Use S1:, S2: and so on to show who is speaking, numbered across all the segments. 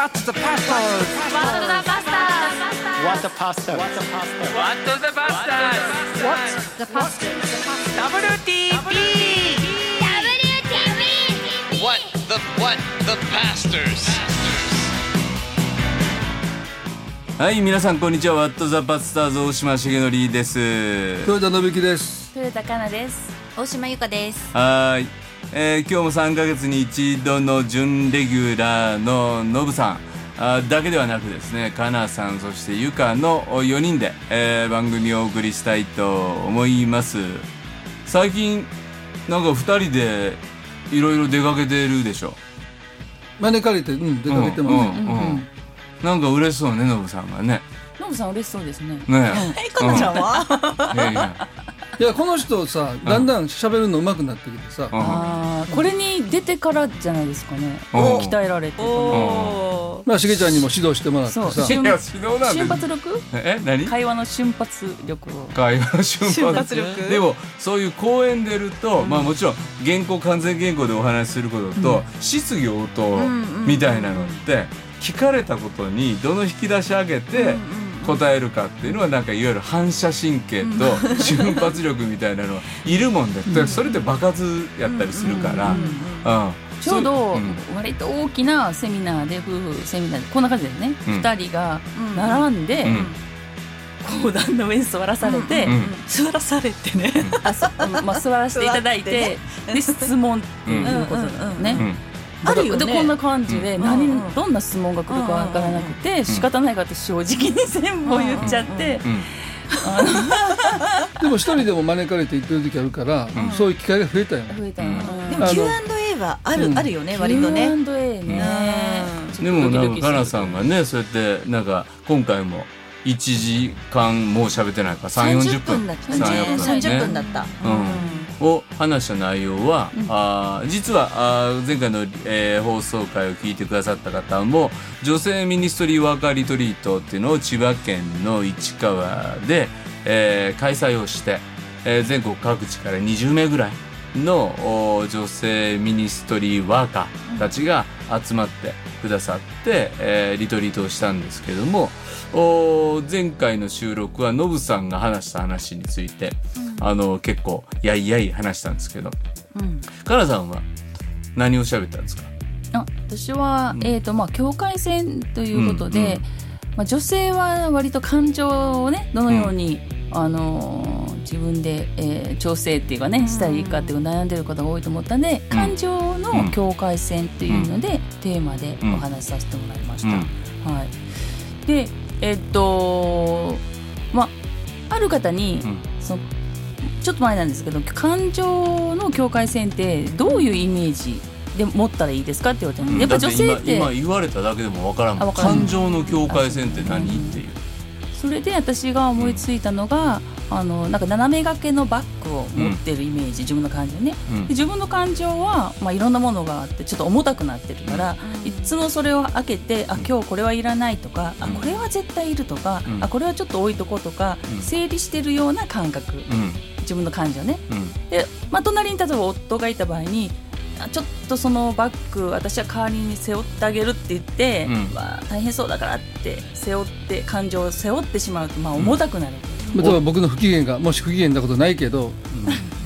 S1: What the pastors?
S2: What the pastors?
S3: What the pasta? What the pasta?
S1: What the pastors?
S2: The pastors.
S1: WTP!
S4: What the what the pastors?
S5: はい皆さんこんにちはワットザパスターズ大島重則です
S6: 豊田信樹です。
S2: 豊田香奈です。大島由香です。
S5: はーい、えー今日も3ヶ月に一度の準レギュラーのノブさん。あーだけではなくですねかなさんそしてゆかの4人で、えー番組をお送りしたいと思います。最近なんか2人でいろいろ出かけてるでしょ？
S6: 招かれて、うん、出かけてます。
S5: うんうんうん。なんか嬉しそうねノブさんがね。
S2: ノブさん嬉しそうですね。
S5: ね
S2: え、かなちゃんは？
S5: え、いやいや
S6: いや、この人さ、だんだん喋るの上手くなってきてさ、
S5: うん。
S2: ああ、これに出てからじゃないですかね。
S5: うん
S2: 鍛えられて。こ
S6: まあ、しげちゃんにも指導してもらって
S2: そう。
S6: さ、
S5: いや指導
S2: の
S5: なん
S2: 瞬
S5: で
S2: 発力？
S5: え何？
S2: 会話の瞬発力を。
S5: 会話の瞬
S2: 瞬
S5: 発
S2: 発力。
S5: でもそういう講演出ると、まあもちろん原稿完全原稿でお話しすることと、質疑応答みたいなのって聞かれたことにどの引き出し上げて答えるかっていうのはなんかいわゆる反射神経と 瞬発力みたいなのはいるもんで、それって場数やったりするから、うん
S2: ちょうど割と大きなセミナーで夫婦セミナーでこんな感じでね、
S5: うん。
S2: 二人が並んで、
S5: うん。
S2: 講談の上に座らされて、
S5: うん。
S7: 座らされてね。
S2: あそう。ん。まあ、座らせていただいてで質問っていうことだよね。
S5: うん
S7: あるよね。
S2: でこんな感じで
S7: うん。
S2: 何、
S7: うんうん
S2: どんな質問が来るかわからなくて、仕方ないからって正直に全部言っちゃって、
S5: うん
S6: でも一人でも招かれて行ってる時あるから、そういう機会が増えたよね。
S2: 増えたの、
S7: でも Q&A はある、
S6: うん
S7: あるよね、割とね。
S2: Q&A ね、
S7: うん。
S5: でもなんか
S2: ドキドキする。
S5: かなさんがねそうやってなんか今回も1時間もう喋ってないから3 4 0分。
S7: だった。ね。
S5: 3
S7: 30分だった。
S5: うん、を話した内容は、あー実はあー前回の、えー放送回を聞いてくださった方も女性ミニストリーワーカーリトリートっていうのを千葉県の市川で、えー開催をして、えー全国各地から20名ぐらいのお女性ミニストリーワーカーたちが集まってくださって、えーリトリートをしたんですけどもお前回の収録はノブさんが話した話について、あの結構やいやい話したんですけど、
S2: うん。
S5: カナさんは何を喋ったんですか？
S2: あ私は、えーとまあ、境界線ということで、
S5: うんうん
S2: まあ、女性は割と感情をねどのように、あのー自分で、えー調整っていうかねしたらいいかっていう悩んでる方が多いと思ったんで、感情の境界線っていうので、テーマでお話しさせてもらいました。はい、でえっとまあある方に、
S5: うん。
S2: そのちょっと前なんですけど感情の境界線ってどういうイメージで持ったらいいですかって言われたの、やっぱ女性って
S5: だ今今言われただけでもわからん。感情の境界線って何っていう
S2: それで私が思いついたのが、あのなんか斜め掛けのバッグを持ってるイメージ、自分の感情ね、
S5: うん。
S2: で自分の感情は、まあ、いろんなものがあってちょっと重たくなってるから、いつもそれを開けてあ今日これはいらないとか、あこれは絶対いるとか、
S5: うん。
S2: あこれはちょっと置いとこうとか、
S5: うん。
S2: 整理してるような感覚、
S5: うん。
S2: 自分の感情ね。
S5: うん。
S2: で、まあ、隣に例えば夫がいた場合にあちょっとそのバッグ私は代わりに背負ってあげるって言って、
S5: うん。
S2: まあ、大変そうだからって背負って感情を背負ってしまうと、まあ、重たくなる、
S6: 例えば僕の不機嫌が、もし不機嫌なことないけど、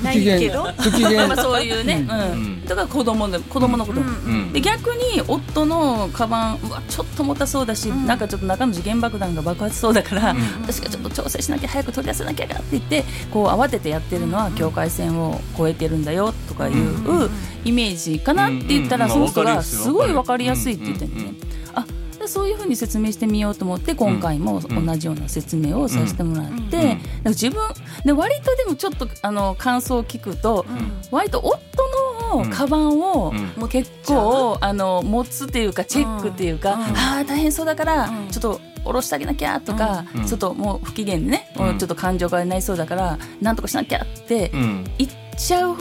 S7: ないけど。
S6: 嫌、不機嫌。
S2: まあ、そういうね、うん。
S5: うん。
S2: とか子供で子供のこと。も、
S5: うん。
S2: で逆に夫のカバンうわちょっと重たそうだし、なんかちょっと中の時限爆弾が爆発しそうだから、
S5: ん。
S2: 私がちょっと調整しなきゃ早く取り出さなきゃって言ってこう慌ててやってるのは境界線を越えてるんだよとかいうイメージかなって言ったら、
S5: うん。
S2: その人が
S5: す
S2: ごい分かりやすいって言ってね、そういうふうに説明してみようと思って今回も同じような説明をさせてもらって、
S5: うん。
S2: なんか自分で割とでもちょっとあの感想を聞くと、割と夫のカバンを
S5: うん。
S2: もう結構あ。の持つっていうかチェックっていうか、ああ大変そうだからちょっと下ろしてあげなきゃとか、
S5: うん。
S2: ちょっともう不機嫌でね、
S5: うん。
S2: もうちょっと感情がなりそうだからなんとかしなきゃって
S5: うん。
S2: 言っちゃう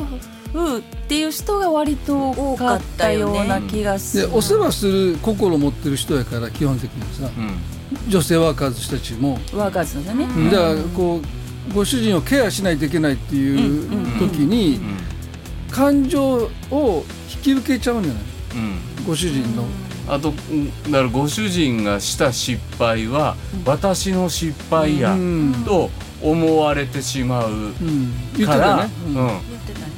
S2: っていう人が割と多かったような気がす
S6: で
S2: る。
S6: お世話する心を持ってる人やから基本的にさ、
S5: うん。
S6: 女性ワーカーズたちも、
S2: ワーカーズですよね。
S6: だからこうご主人をケアしないといけないっていう時に、感情を引き受けちゃうんじゃない？
S5: うん。
S6: ご主人の。
S5: あとうんだからご主人がした失敗は私の失敗や
S6: うん。
S5: と思われてしまう
S6: うん。言って
S5: から、
S6: たね。うん
S5: うん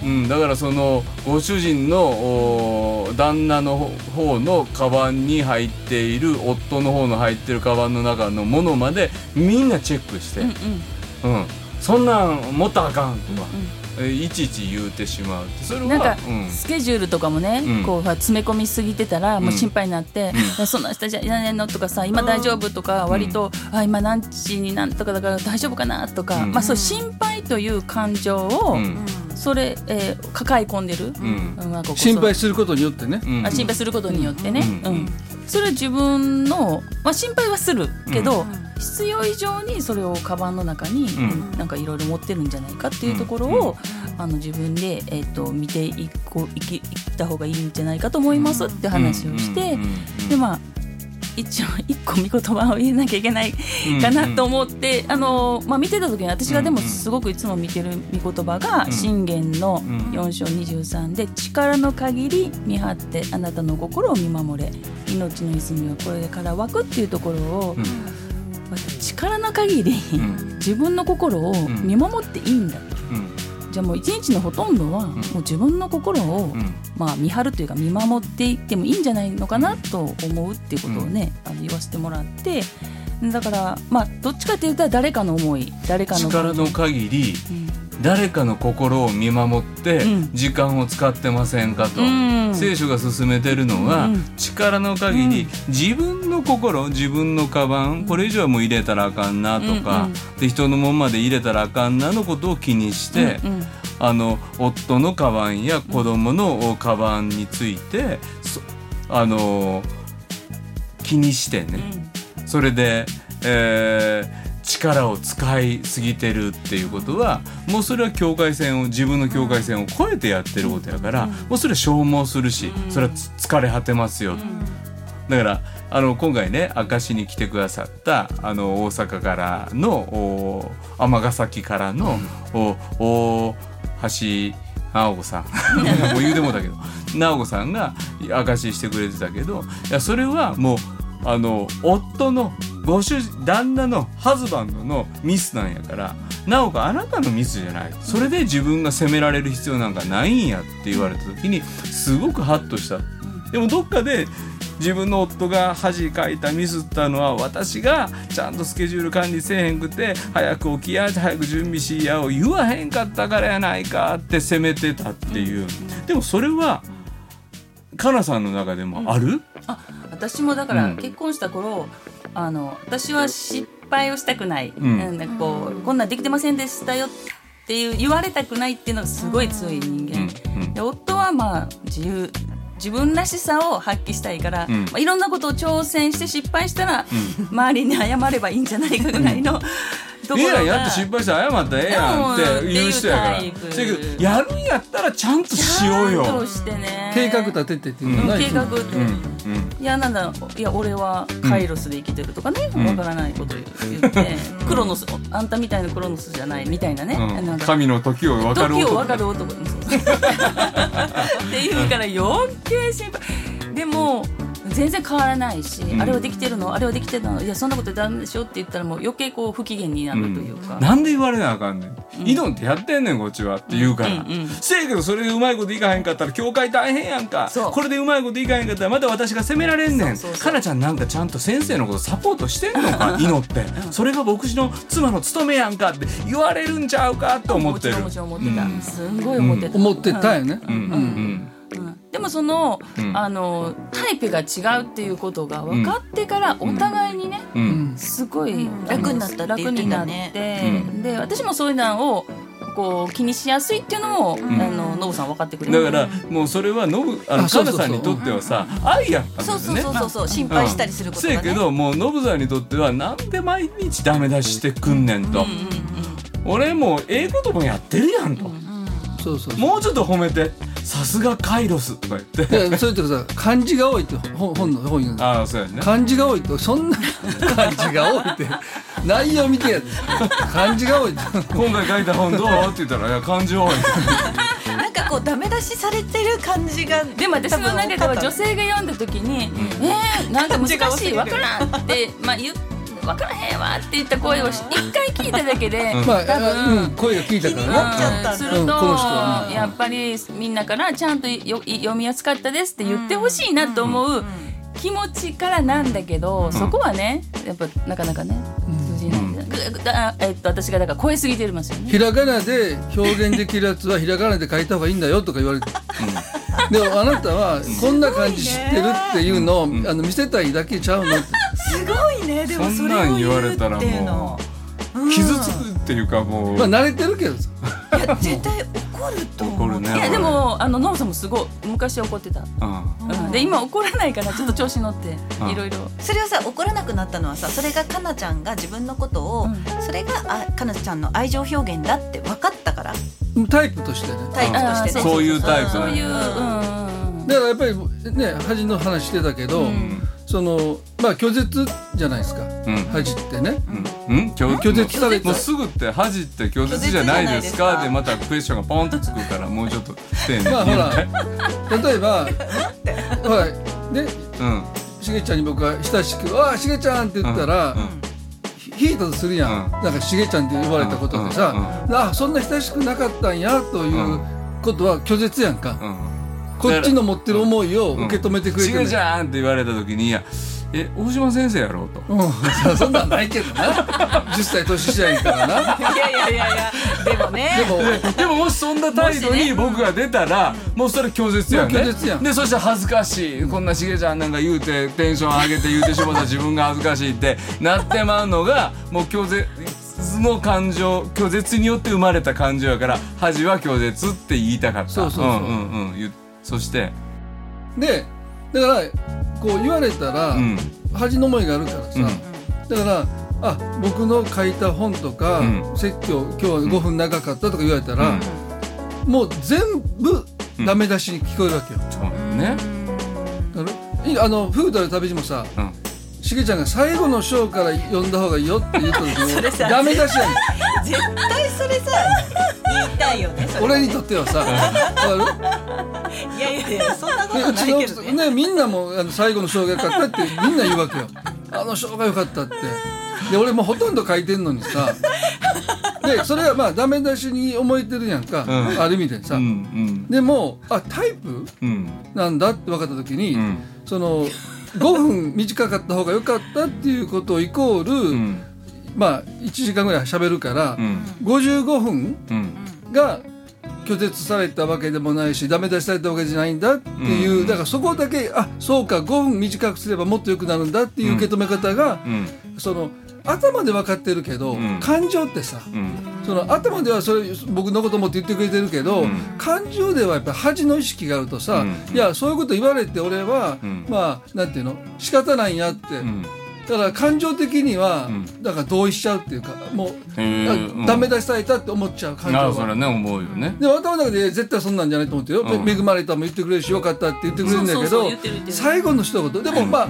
S5: うん、だからそのご主人のお旦那の方のカバンに入っている夫の方の入ってるカバンの中のものまでみんなチェックして、うんそんなん持ったらあかんとか、えいちいち言うてしまうそれは
S2: なんか
S5: うん。
S2: スケジュールとかもね、
S5: うん。
S2: こう詰め込みすぎてたらもう心配になって「いや そんな人じゃいらないの?」とかさ「今大丈夫?」とか割と「あ今何時になんとかだから大丈夫かな?」とか、
S5: うん。
S2: まあそう心配という感情を、
S5: うん
S2: それ、えー抱え込んでる、
S5: うん。
S2: うんまあここ
S6: 心配することによってね。
S5: うん。
S2: あ心配することによってね、
S5: う
S2: うん。ん。それは自分の、まあ、心配はするけど、必要以上にそれをカバンの中に、
S5: ん。
S2: なんかいろいろ持ってるんじゃないかっていうところを、あの自分で、えー、と見ていこいきいった方がいいんじゃないかと思いますって話をして、
S5: うん。うん。うん。
S2: でまあ一応一個見言葉を入れなきゃいけないかなと思って、あのまあ、見てた時に私がでもすごくいつも見てる見言葉が
S5: うん
S2: 信玄の
S5: ん
S2: 4章23で「力の限り見張ってあなたの心を見守れ命の泉はこれから湧く」っていうところを、力の限り、
S5: ん。
S2: 自分の心を見守っていいんだと。
S5: うん
S2: じゃあもう一日のほとんどはもう自分の心を、
S5: うん。
S2: まあ、見張るというか見守っていってもいいんじゃないのかなと思うっていうことをね、あの言わせてもらってだからまあどっちかっていうと誰かの思い誰かの
S5: 力の限り誰かの心を見守って
S2: うん。
S5: 時間を使ってませんかと、
S2: うん。
S5: 聖書が勧めてるのは、
S2: うん。
S5: 力の限り自分の心自分のカバンこれ以上はもう入れたらあかんなとか、
S2: うんうん。
S5: で人のもんまで入れたらあかんなのことを気にして、
S2: うんうん
S5: あの夫のカバンや子供のカバンについて、そあの気にしてね、それで、えー力を使いすぎてるっていうことはもうそれは境界線を自分の境界線を越えてやってることやから、もうそれは消耗するし、それはつ疲れ果てますよ、だからあの今回ね明石に来てくださったあの大阪からのお尼崎からのお大橋直子さん。もう言うてもだけど。直子さんが明かししてくれてたけどいやそれはもうあの夫のご主人旦那のハズバンドのミスなんやから直子あなたのミスじゃない。それで自分が責められる必要なんかないんやって言われた時にすごくハッとした。でもどっかで自分の夫が恥かいたミスったのは私がちゃんとスケジュール管理せえへんくて早く起きや早く準備しやを言わへんかったからやないかって責めてたっていう。でもそれはかなさんの中でもある、
S2: あ私もだか
S5: うん。
S2: ら結婚した頃、あの私は失敗をしたくない、
S5: うん。
S2: なんかこうこんなんできてませんでしたよっていう言われたくないっていうのがすごい強い人間、
S5: うんうん。
S2: で夫はまあ自由自分らしさを発揮したいから、
S5: うん。
S2: まあ、いろんなことを挑戦して失敗したら、周りに謝ればいいんじゃないかぐらいの、
S5: ええ
S2: ろが
S5: やんやって失敗して謝ったらええやんって言う人やから。せやけどやるんやったらちゃんとしようよ。
S2: ちゃんとしてね。
S6: 計画立ててっていうのはない
S2: 計画って、
S5: うん。うん。
S2: いやなんだいや俺はカイロスで生きてるとかねわ、からないこと言って、クロノスあんたみたいなクロノスじゃないみたいなね、
S5: うん。
S2: な
S5: 神の時を分かる
S2: 時を
S5: 男
S2: 分かる男。っていうから余計心配。でも全然変わらないし、
S5: ん。
S2: あれはできてるのあれはできてるのいやそんなことダメでしょって言ったらもう余計こう不機嫌になるというか、
S5: なんで言われなあかんねん。イドンってやってんねんこっちはって言うから。
S2: うんうん
S5: せやけどそれでうまいこといかへんかったら教会大変やんか。
S2: そう。
S5: これでうまいこといかへんかったらまた私が責められんねん。
S2: そうそうそう。
S5: かなちゃんなんかちゃんと先生のことサポートしてんのか 祈って。それが僕の妻の務めやんかって言われるんちゃうかって思ってる。
S2: もちろんもちろん思ってた、
S5: うん。
S2: すんごい思ってた、
S6: 思ってたよね、
S5: うん。うん。
S2: うんでもその,、
S5: うん。
S2: あのタイプが違うっていうことが分かってからお互いにね、
S5: うん。うん
S2: すごい、
S7: ん。楽になったって言って
S2: 楽になっ
S7: たね。
S2: て、
S5: うん。
S2: で私もそういうのをこう気にしやすいっていうのも、あのノブさん分かってくれる。
S5: だからもうそれはノブあのカナさんにとってはさ愛やったん
S7: そうそうそうそうそう心配したりすること
S5: せやけどもうノブさんにとってはなんで毎日ダメ出ししてくんねんと、俺もうええこともやってるやんと、
S6: そうそうそう。
S5: もうちょっと褒めてさすがカイロス。とか言って。
S6: でそれとさ漢字が多いって本本の本に
S5: ああそうやね。
S6: 漢字が多いとそんな漢字が多いって内容見てやで漢字が多いって
S5: 今回書いた本どう？って言ったら「いや漢字多い」
S7: なんかこうダメ出ししされてる感じが
S2: でも私の中では女性が読んだ時に「えー、なんか難しいわからん」って、まあ、言う分からへんわって言った声をし一回聞いただけで、
S6: うん、声が聞いたからね。
S7: ちゃった
S2: うんすると、やっぱりみんなからちゃんとよ読みやすかったですって言ってほしいなと思う気持ちからなんだけど、そこはねやっぱなかなかね通じない、ぐぐだえっと私がだから超えすぎてますよね。
S6: ひらがなで表現できるやつはひらがなで書いた方がいいんだよとか言われて、でもあなたはこんな感じ知ってるっていうのを、あの見せたいだけちゃうのって
S7: すごいね。でもそれを言
S5: われたら
S7: いうの
S5: もう傷つくっていうかもう。
S6: まあ慣れてるけどさ
S7: いや絶対怒ると思う。
S5: 怒るね
S2: いやでもあのノブさんもすごい昔怒ってた、
S5: うん。
S2: うん、で今怒らないからちょっと調子乗って
S5: うん。
S2: いろいろ。
S7: それはさ怒らなくなったのはさそれがかなちゃんが自分のことを、
S2: うん。
S7: それがあかなちゃんの愛情表現だって分かったから。
S6: タイプとしてね。
S7: タイプとしてね。
S5: そういうタイプ
S2: そういう、うんうんうん、
S6: だからやっぱりね恥の話してたけど、そのまあ拒絶じゃないですか、
S5: うん。
S6: 恥ってね、
S5: うん。うん？拒
S6: 拒絶された
S5: もうすぐって恥って拒絶じゃないですか。でまたクエスチョンがポンとつくからもうちょっと丁寧に
S6: まあほら。例えばほらね
S5: うん。
S6: しげちゃんに僕が親しく「ああしげちゃん」って言ったら、
S5: うん。
S6: ひ引いたとするやん、
S5: うん。
S6: なんかしげちゃんって呼ばれたことでさ、あそんな親しくなかったんやということは拒絶やんか、
S5: うん
S6: こっちの持ってる思いを受け止めてくれてる、
S5: しげちゃんって言われた時にいやえ大島先生やろうと。
S6: うん、そ そんなんないけどな。10歳年下やんからな。い
S7: やいやいやいやでもね。
S6: でも
S5: ででももしそんな態度に僕が出たらもうそれ拒絶やんね。
S6: 拒絶やん。
S5: でそして恥ずかしいこんなしげちゃんなんか言うてテンション上げて言うてしまった自分が恥ずかしいってなってまうのがもう拒絶の感情拒絶によって生まれた感情やから恥は拒絶って言いたかった。
S6: そうそうそう。ん
S5: うんうん言うそして？
S6: でだからこう言われたら、
S5: うん。
S6: 恥の思いがあるからさ、
S5: うん。
S6: だからあ僕の書いた本とか、
S5: うん。
S6: 説教今日は5分長かったとか言われたら、もう全部ダメ出しに聞こえるわけよ。
S5: そうね。
S6: だからいあのフードの旅路もさ
S5: うん
S6: しげちゃんが最後の章から読んだ方がいいよって言った時に
S7: さ
S6: ダメ出しやねん。
S7: 絶対それさ言いたいよね
S6: 俺にとってはさ
S7: いやいやいやそんなこと
S6: うちの奥さ
S7: ないけどね
S6: んねみんなもあの最後の章が良かったってみんな言うわけよ。あの章が良かったって。で俺もほとんど書いてんのにさ。でそれはまあダメ出しに思えてるやんか、
S5: うん。
S6: ある意味でさ、
S5: うんうん。
S6: でもあタイプ？
S5: うん。
S6: なんだって分かった時に、
S5: うん。
S6: その5分短かった方が良かったっていうことイコール、
S5: うん。
S6: まあ1時間ぐらい喋るから、
S5: うん。
S6: 55分
S5: うん。
S6: が拒絶されたわけでもないしダメ出しされたわけじゃないんだっていう、
S5: うん。
S6: だからそこだけあそうか5分短くすればもっと良くなるんだっていう受け止め方が、
S5: うん。
S6: その頭で分かってるけど、
S5: ん。
S6: 感情ってさ
S5: うん。
S6: その頭ではそれ僕のこともって言ってくれてるけど、
S5: うん。
S6: 感情ではやっぱ恥の意識があるとさ、
S5: うん。
S6: いやそういうこと言われて俺は、
S5: うん。
S6: まあなんていうの？仕方ないんやって、
S5: うん。
S6: だから感情的には、
S5: うん。
S6: だから同意しちゃうっていうかもう、ダメ出しされたって思っちゃう感情は。
S5: あそれはね思うよね。
S6: でも頭の中で絶対そんなんじゃないと思ってよ、
S5: うん。
S6: 恵まれたも言ってくれるしよかったって言ってくれるんだけど最後の一言。でもまあ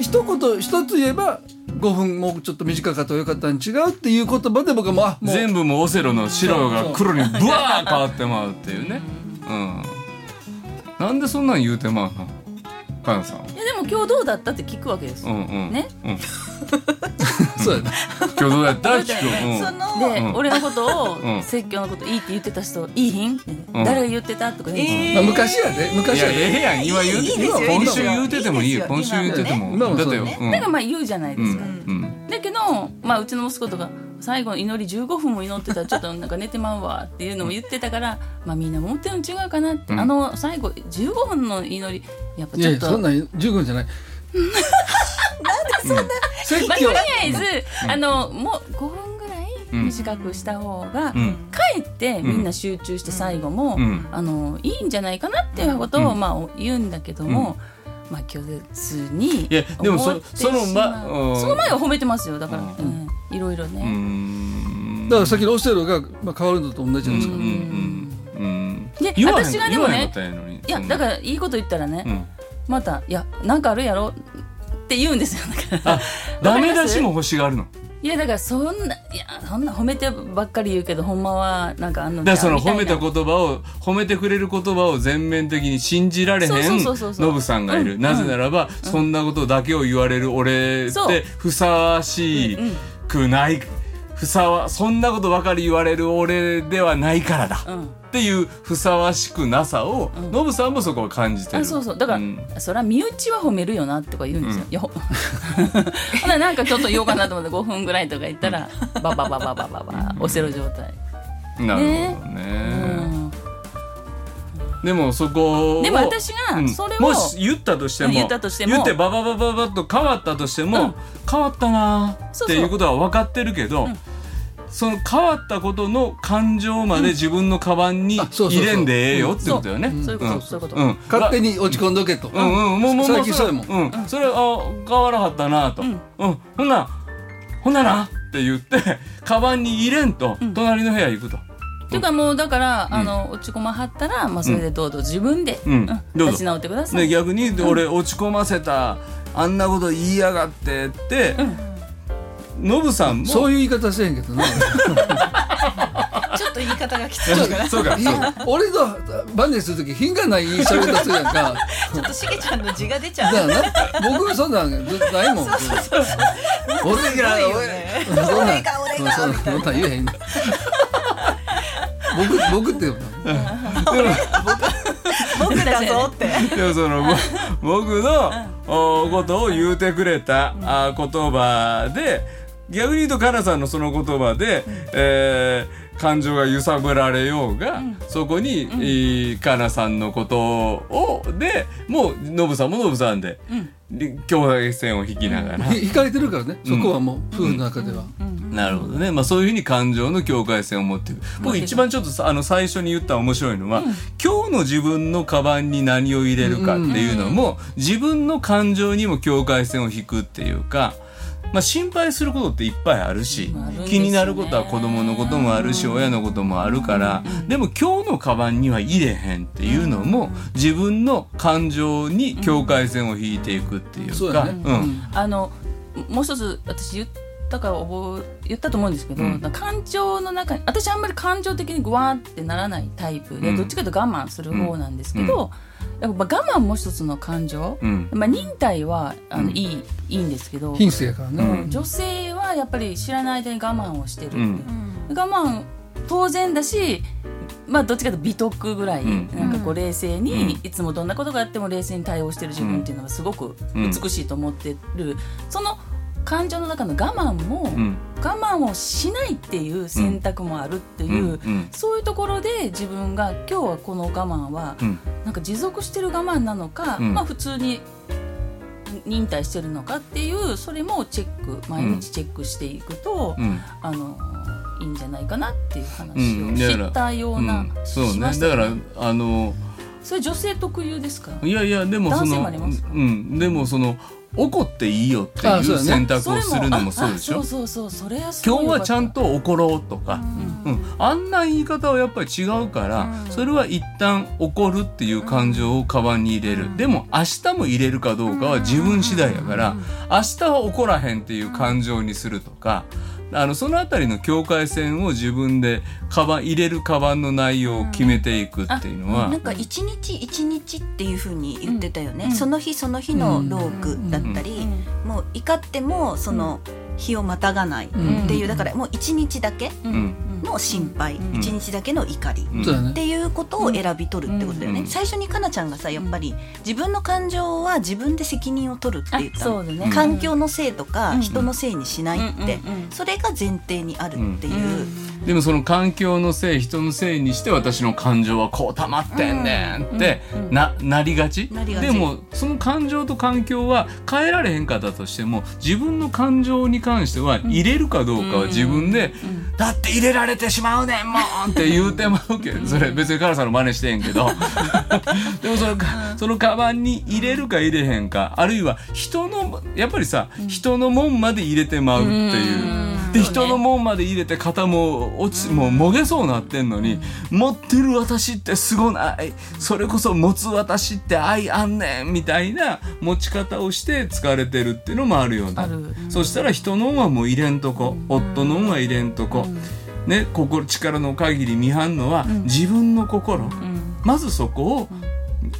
S6: 一言一つ言えば5分もうちょっと短かったらよかったに違うっていう言葉で僕はもうあもう。
S5: 全部もうオセロの白が黒にブワー変わってまうっていうね。うん。なんでそんなん言うてまうの？かなさん
S2: いやでも今日どうだったって聞くわけですよ、
S5: うんうん。
S2: ね？
S5: うん
S6: そうやな
S5: 今日どうやった聞く。
S7: その
S2: で、
S5: うん。
S2: 俺のことを、
S5: うん
S2: 説教のこといいって言ってた人いいひん、
S5: うん。
S2: 誰が言ってた？とか言う。ん。ですよ
S6: まあ、昔やで。昔やで。
S5: ええやん。今言う
S7: いいですよ。
S5: 今週言うててもいいよ。今週言うてても。
S6: 今も
S5: だってよ。
S6: そうね。
S5: うん。
S2: だからまあ言うじゃないですか、
S5: うん。うん。
S2: だけど、まあ、うちの息子とか最後の祈り15分も祈ってたらちょっとなんか寝てまうわっていうのも言ってたから、まあみんなも思ってるの違うかなって、
S5: うん。
S2: あの最後15分の祈りやっぱ
S6: い
S2: ちょっと
S6: やいやそんなん十分じゃない。説
S2: まあ、と
S6: 教
S2: りあえず、あのもう5分ぐらい短くした方が、
S5: うん。
S2: かえってみんな集中して最後も、
S5: うん。
S2: あのいいんじゃないかなっていうことを、
S5: うん。
S2: まあ、言うんだけども、まあ拒絶に
S5: いやでもそそのまうん。
S2: その前は褒めてますよだから、
S5: う
S2: うん。いろいろ
S5: う
S2: ね、
S5: ん。
S6: だからさっきのオセロが、まあ、変わるのと同じじゃないですか、
S5: うん。うんうん
S2: で私がでもねいやだからいいこと言ったらね、
S5: うん。
S2: また「いやなんかあるやろ」って言うんですよ。だから。
S5: あダメ出しも欲しがるの？
S2: いいやだからそんないやそんな褒めてばっかり言うけどほんまはなんかあんの
S5: だからその褒めた言葉を褒めてくれる言葉を全面的に信じられへ
S2: ん
S5: ノブさんがいる、
S2: うん。
S5: なぜならば、そんなことだけを言われる俺ってふさわしくない、ふさわそんなことばかり言われる俺ではないからだ、
S2: うん
S5: っていうふさわしくなさを、ノブさんもそこは感じてる。
S2: あそうそう。だから、
S5: ん。
S2: そりゃ身内は褒めるよなとか言うんですよ、いやほほななんかちょっと言おうかなと思って5分ぐらいとか言ったらババババババババオセロ状態、
S5: なるほどね。
S2: うん。
S5: でもそこを
S2: でも私が
S5: うん。
S2: それを
S5: もし言ったとしても
S2: うん言ったとしても。
S5: 言ってバババババッと変わったとしても、
S2: うん
S5: 変わったなっていうことは分かってるけど、その変わったことの感情まで自分のカバンに入れんでええよってことよね。
S2: そう。いうこと、
S5: ん
S2: そういうこと、
S5: うん。
S6: 勝手に落ち込んどけと、
S5: うん。うん。もうもうもう
S6: 最近そうやもん。
S5: うん、それあ変わらはったなと、うん。ほんなほんならって言って カバンに入れんと隣の部屋行くと。
S2: っていうかもうだから、あの落ち込まはったら、まあ、それでどうぞ自分で、
S5: うん。どうぞ。
S2: 立ち直ってくださ
S5: で
S2: い、
S5: 逆に俺落ち込ませたあんなこと言いやがってって、ノブさんも
S6: そういう言い方せえへんけどな。
S7: ちょっと言い方がきついから
S5: そうか
S6: ひ俺とバネする時品がない言い方するやんか。
S7: ちょっとしげちゃんの字が出ちゃう。
S6: だからな。僕そんなないもん。俺
S7: すごいよね。
S6: そんなん
S7: 俺が俺が
S6: そ言えへん僕僕って言うの。
S7: 僕だぞって。
S5: でもそのぼ僕のおことを言うてくれたあ言葉で逆に言うとかなさんのその言葉で、えー感情が揺さぶられようが、そこに、えーかなさんのことをでもうノブさんもノブさんで、で兄弟線を引きながら。
S6: ひ惹かれてるからね。そこはもう夫婦の中では、
S5: なるほどね。まあそういうふうに感情の境界線を持っていく。僕一番ちょっとさあの最初に言った面白いのは、今日の自分のカバンに何を入れるかっていうのも、自分の感情にも境界線を引くっていうか、まあ心配することっていっぱいあるし、気になることは子供のこともあるし、親のこともあるから、でも今日のカバンには入れへんっていうのも、自分の感情に境界線を引いていくっていうか、
S2: あのもう一つ私言ったか覚え言ったと思うんですけど、
S5: うん。
S2: 感情の中に私あんまり感情的にグワーってならないタイプで、
S5: うん。
S2: どっちかというと我慢する方なんですけど、やっぱ我慢も一つの感情、
S5: うん。
S2: まあ、忍耐はあの、
S5: うん。
S2: いいいいんですけど、
S6: 品性やからね、
S5: うん。
S2: 女性はやっぱり知らない間に我慢をしてる、
S5: う。ん。
S2: 我慢当然だしまあどっちかというと美徳ぐらい、
S5: うん。
S2: なんかこう冷静に、
S5: うん。
S2: いつもどんなことがあっても冷静に対応してる自分っていうのがすごく
S5: うん。
S2: 美しいと思ってる、その感情の中の我慢も、
S5: うん。
S2: 我慢をしないっていう選択もあるっていう、
S5: うんうん
S2: そういうところで自分が今日はこの我慢は、
S5: うん。
S2: なんか持続してる我慢なのか、
S5: うん。
S2: まあ普通に忍耐してるのかっていうそれもチェック毎日チェックしていくと、
S5: うん。
S2: あのいいんじゃないかなっていう話
S5: うん。
S2: を知ったような、
S5: うん。そうね。だから
S2: ね
S5: あの
S2: それ女性特有ですか？
S5: いやいやでもそ
S2: 男性も
S5: の
S2: あります
S5: うん。でもその怒っていいよっていう選択をするのもそうでしょ？
S2: そうそうそうそれ
S5: 今日はちゃん
S2: と
S5: と怒ろうとか、うん。あんな言い方はやっぱり違うから、それは一旦怒るっていう感情をカバンに入れる、でも明日も入れるかどうかは自分次第やから、明日は怒らへんっていう感情にするとかあのそのあたりの境界線を自分でカバン入れるカバンの内容を決めていくっていうのは、
S7: なんか一日一日っていう風に言ってたよね、
S2: うん。
S7: その日その日のロークだったり、もう怒ってもその日をまたがないっていう、だからもう一日だけ
S5: うん。
S7: の心配。
S2: うん。
S7: 一、日だけの怒り、っていうことを選び取るってことだよね、
S5: うん。
S7: 最初にかなちゃんがさやっぱり自分の感情は自分で責任を取るって言ったの。
S2: ね。
S7: 環境のせいとか
S2: うん。
S7: 人のせいにしないって、
S2: うんうんうん。
S7: それが前提にあるっていう、
S5: でもその環境のせい人のせいにして私の感情はこう溜まってんねんってななりがち？
S7: なりがち。
S5: でもその感情と環境は変えられへんかったとしても自分の感情に関しては入れるかどうかは自分で「だって入れられてしまうねんもん!」って言うてまうけどそれ別にカラさんの真似してんけど。でもそのかそのカバンに入れるか入れへんかあるいは人のやっぱりさ人のもんまで入れてまうっていう。で人のもんまで入れて肩も落ちもうもげそうなってんのに持ってる私ってすごない。それこそ持つ私って愛あんねん。みたいな持ち方をして疲れてるっていうのもあるような。そしたら人のんはもう入れんとこ。夫のんは入れんとこ、ね、心力の限り見張んのは自分の心、まずそこを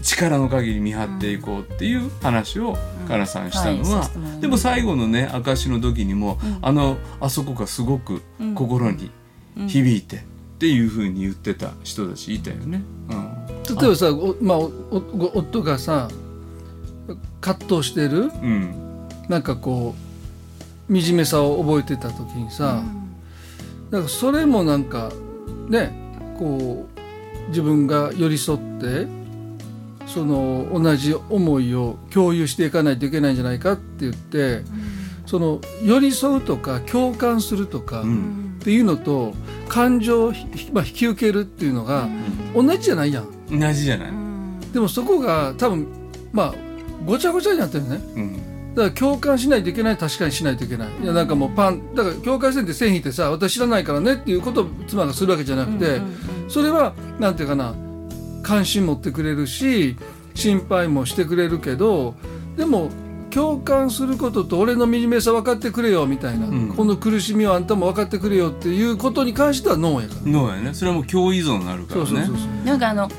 S5: 力の限り見張っていこうっていう話をかなさんしたのは、でも最後のね証の時にも、あのあそこがすごく心に響いてっていうふうに言ってた人たちいたよね。うん。
S6: 例えばさおまあ、おお夫がさ葛藤してる
S5: うん。
S6: なんかこう惨めさを覚えてた時にさ、なんかそれもなんかねこう自分が寄り添ってその同じ思いを共有していかないといけないんじゃないかって言って、その寄り添うとか共感するとか
S5: ん。
S6: っていうのと感情をひ、まあ、引き受けるっていうのが同じじゃないやん。
S5: 同じじゃない。
S6: でもそこが多分まあごちゃごちゃになってるね。
S5: うん。
S6: だから共感しないといけない確かにしないといけない。いやなんかもうパンだから境界線って線引いてさ私知らないからねっていうことを妻がするわけじゃなくて、それはなんていうかな関心持ってくれるし心配もしてくれるけどでも共感することと俺の惨めさ分かってくれよみたいな、
S5: ん。
S6: この苦しみをあんたも分かってくれよっていうことに関してはノーやから、
S5: のやね。それはもう共依存になるからね。
S6: そうそうそうそう。
S2: なんかあの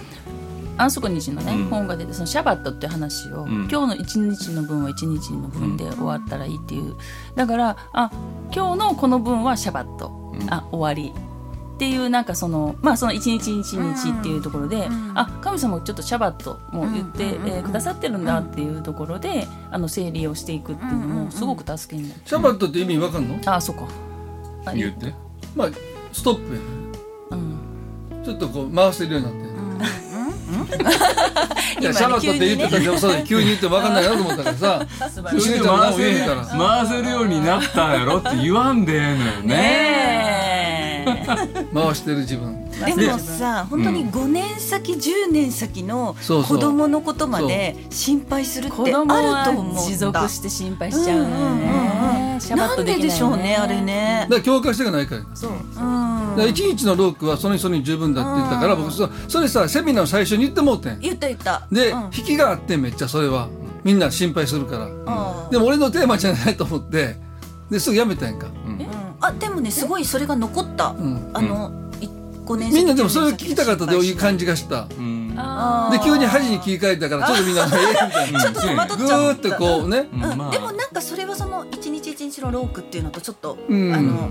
S2: 安息日のね、
S5: うん。
S2: 本が出てそのシャバットっていう話を、
S5: ん。
S2: 今日の一日の分は一日の分で終わったらいいっていう。だからあ今日のこの分はシャバット、あ終わりっていうなんかそのまあその一日一日っていうところで、あ神様ちょっとシャバットも言って、えーくださってるんだっていうところであの整理をしていくっていうのもすごく助けになる、
S6: シャバットって意味分かんの？
S2: あそっかあ
S5: 言って。
S6: まあストップ
S2: うん。
S6: ちょっとこう回せるようになってる。いやシャバットって言ってたけど、そう急に言っても分かんないなと思ったからさ。
S5: 回せるようになったんやろって言わんでええのよね。
S2: ねえ
S6: 回してる自分。
S7: でもさ本当に5年先10年先の
S6: そうそう。
S7: 子供のことまで心配するってあ
S2: 子
S7: ると思うんだ。
S2: 持続して心配しちゃうのよ
S7: うんなん
S2: とで
S7: ででしょうねあれね。
S6: だから共感してがないから。
S2: そう。
S7: うん
S6: だから一日のロークはその人に十分だって言ったから、僕そそれさセミナーの最初に言ってもうてん。
S7: 言った言った。
S6: で、
S7: うん。
S6: 引きがあってんめっちゃそれはみんな心配するから。
S7: うん。
S6: でも俺のテーマじゃないと思って、ですぐやめたんやんか。
S7: うんあでもねすごいそれが残った。
S6: ん。
S7: あのい5年
S6: みんなでもそれを聞きたかったという
S7: じ
S6: 感じがした。
S5: うん。
S2: あ
S6: で急に恥に切り替えたからちょっとみんなええみたいな。
S7: ちょっと戸惑
S6: ぐ
S7: っちゃ
S6: ってこうね。
S5: うん。まあ。
S7: でもなんかそれはその一日一日のロークっていうのとちょっと、
S6: うん。
S7: あの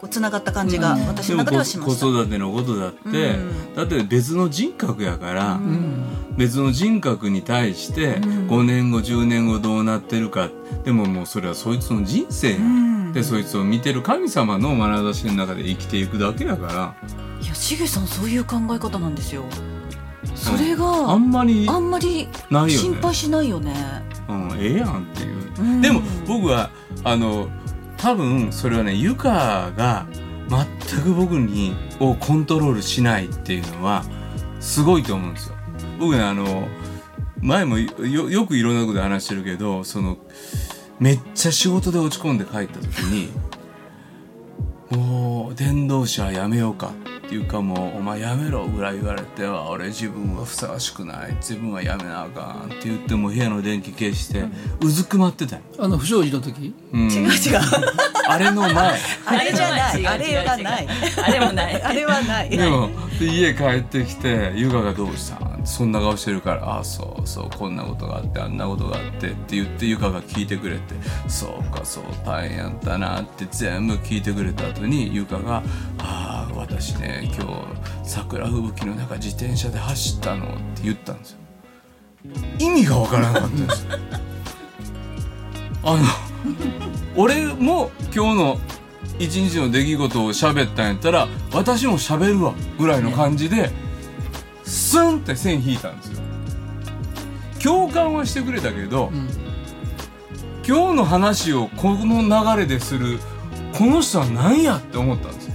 S7: こうつながった感じが私の中ではしました。
S5: 子育てのことだって、
S7: うん。
S5: だって別の人格やから、
S6: うん。
S5: 別の人格に対して5年後10年後どうなってるか。でももうそれはそいつの人生や、
S7: ん
S5: でそいつを見てる神様の眼差しの中で生きていくだけやから。
S7: いやしげさんそういう考え方なんですよ。それが、
S5: あんまり
S7: あんまり心配しないよね。
S5: うん、ええやんっていう、
S7: うん。
S5: でも僕はあの多分それはねゆかが全く僕にをコントロールしないっていうのはすごいと思うんですよ。僕ねあの前もよよくいろんなことで話してるけどそのめっちゃ仕事で落ち込んで帰った時にもう電動車やめようかっていうかもうお前やめろぐらい言われては俺自分はふさわしくない自分はやめなあかんって言っても部屋の電気消してうずくまってたよ、
S6: あの不祥事の時？
S5: うん、
S7: 違う違う。
S5: あれの前
S7: あれじゃない。あれがない。
S2: あれもない
S7: あれはない。
S5: でもで家帰ってきて「優香がどうした？ん?」そんな顔してるから「ああそうそうこんなことがあってあんなことがあって」って言って優香が聞いてくれて「そうかそう大変やったな」って全部聞いてくれた後に優香が「ああ私ね今日桜吹雪の中自転車で走ったの」って言ったんですよ意味がわからなかったんですよあの俺も今日の一日の出来事を喋ったんやったら私も喋るわぐらいの感じでスンって線引いたんですよ。共感はしてくれたけど、
S6: ん。
S5: 今日の話をこの流れでするこの人は何やって思ったんですよ。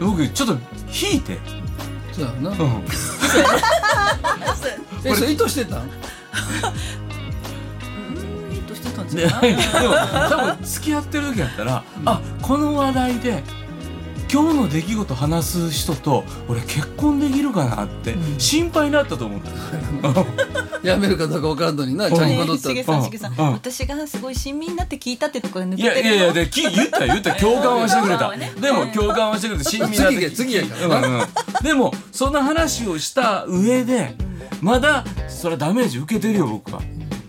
S5: で僕ちょっと引いて、
S6: そうやな。
S5: うん、
S6: えそれ意図してた ん
S7: うん意図して
S2: ったん
S5: で でも多分付き合ってる時やったら、あこの話題で今日の出来事話す人と俺結婚できるかなって心配になったと思った、
S6: やめるかどうか分からんのになちゃん
S7: ね
S6: と戻ったら
S7: しげさんしげさん、
S5: うん。
S7: 私がすごい親身になって聞いたってところ抜
S5: いや
S7: けてるよ
S5: いやいやでき言った言った共感はしてくれた、
S2: ね。
S5: でも共感はしてくれて親身になって
S6: 次やからな
S5: うん。うん。でもその話をした上でまだそれはダメージ受けてるよ僕は。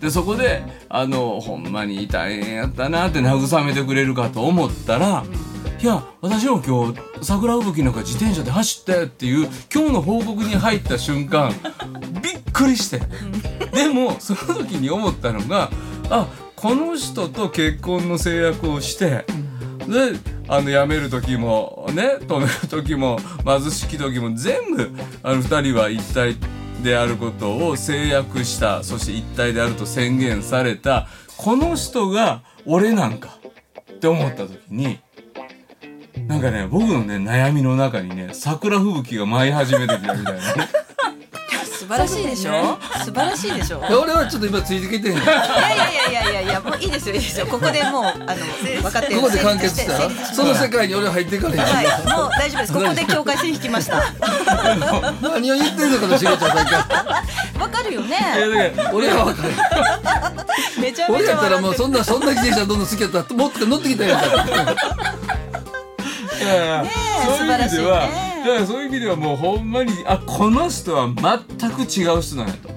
S5: でそこであのほんまに大変やったなって慰めてくれるかと思ったら「いや私も今日桜吹雪なんか自転車で走ったよ」っていう今日の報告に入った瞬間 びっくりして。でもその時に思ったのがあこの人と結婚の制約をしてであの辞める時もね止める時も貧しき時も全部あの2人は一体であることを制約したそして一体であると宣言されたこの人が俺なんかって思った時になんかね僕のね悩みの中にね桜吹雪が舞い始めてきたみたいなね。
S7: 晴らしいでしょ？素晴らしいでしょ？
S6: いや俺はちょっと今ついてきて
S7: いやいやいやいやいやもういいですよ。いいですよ。ここでもうあの分かってる
S6: ここで完結したその世界に俺は入っていかれへん。
S7: はい。もう大丈夫です。ここで境界線引きました。
S6: 何を言ってんのかなしげちゃんさっき
S7: わかるよね。
S6: 俺は分かる。
S7: めちゃめちゃ
S6: 俺やったらもうそんなそんな自転車どんどん好きやったらもっと乗ってきたやんか
S5: いやいやそういう意味では、
S7: 素晴らしいね
S5: だからそういう意味ではもうほんまにあこの人は全く違う人なんやと。